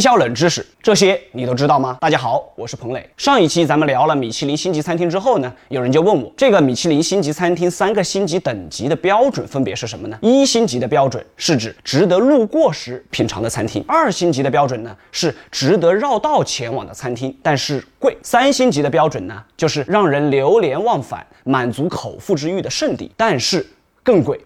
营销冷知识这些你都知道吗？大家好我是彭磊。上一期咱们聊了米其林星级餐厅之后呢有人就问我这个米其林星级餐厅三个星级等级的标准分别是什么呢？一星级的标准是指值得路过时品尝的餐厅。二星级的标准呢是值得绕道前往的餐厅但是贵。三星级的标准呢就是让人流连忘返满足口腹之欲的圣地但是更贵。